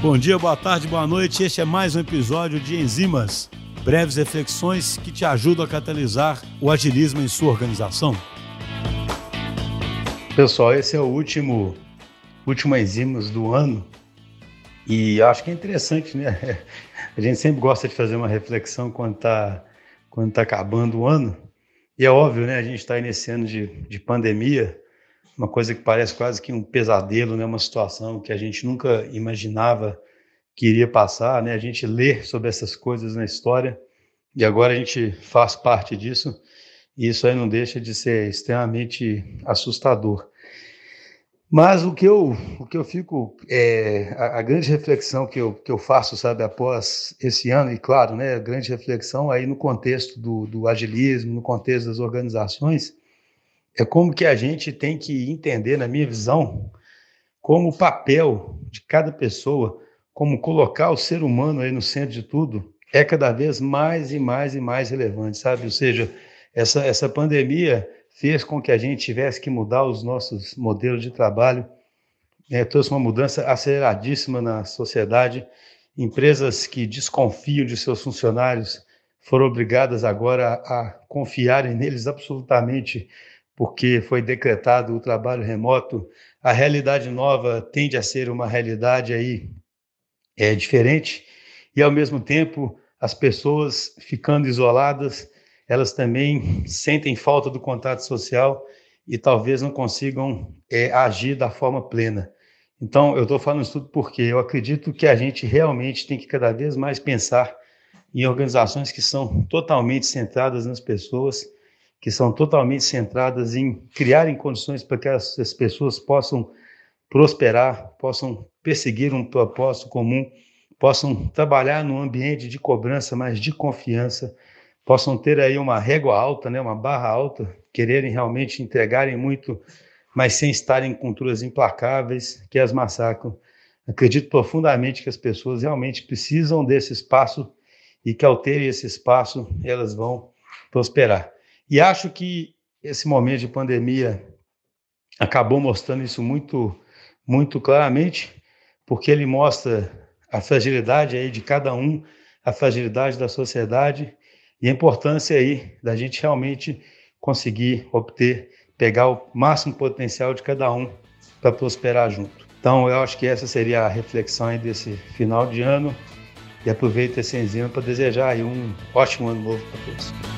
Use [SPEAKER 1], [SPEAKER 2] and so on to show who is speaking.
[SPEAKER 1] Bom dia, boa tarde, boa noite. Este é mais um episódio de Enzimas, breves reflexões que te ajudam a catalisar o agilismo em sua organização.
[SPEAKER 2] Pessoal, esse é o último, último Enzimas do ano e acho que é interessante, né? A gente sempre gosta de fazer uma reflexão quando está quando tá acabando o ano. E é óbvio, né? A gente está nesse ano de, de pandemia, uma coisa que parece quase que um pesadelo, né? Uma situação que a gente nunca imaginava que iria passar, né? A gente lê sobre essas coisas na história e agora a gente faz parte disso e isso aí não deixa de ser extremamente assustador. Mas o que eu, o que eu fico, é, a, a, grande reflexão que eu, que eu faço, sabe, após esse ano, e claro, né, a grande reflexão aí no contexto do, do agilismo, no contexto das organizações, é como que a gente tem que entender, na minha visão, como o papel de cada pessoa, como colocar o ser humano aí no centro de tudo, é cada vez mais e mais e mais relevante, sabe? Ou seja, essa, essa pandemia fez com que a gente tivesse que mudar os nossos modelos de trabalho, né? trouxe uma mudança aceleradíssima na sociedade. Empresas que desconfiam de seus funcionários foram obrigadas agora a confiarem neles absolutamente porque foi decretado o trabalho remoto, a realidade nova tende a ser uma realidade aí é diferente e ao mesmo tempo as pessoas ficando isoladas, elas também sentem falta do contato social e talvez não consigam é, agir da forma plena. Então, eu estou falando isso tudo porque eu acredito que a gente realmente tem que cada vez mais pensar em organizações que são totalmente centradas nas pessoas que são totalmente centradas em criarem condições para que essas pessoas possam prosperar, possam perseguir um propósito comum, possam trabalhar num ambiente de cobrança, mas de confiança, possam ter aí uma régua alta, né, uma barra alta, quererem realmente entregarem muito, mas sem estarem em culturas implacáveis que as massacram. Acredito profundamente que as pessoas realmente precisam desse espaço e que ao terem esse espaço, elas vão prosperar. E acho que esse momento de pandemia acabou mostrando isso muito, muito claramente, porque ele mostra a fragilidade aí de cada um, a fragilidade da sociedade e a importância aí da gente realmente conseguir obter, pegar o máximo potencial de cada um para prosperar junto. Então, eu acho que essa seria a reflexão aí desse final de ano e aproveito esse enzima para desejar aí um ótimo ano novo para todos.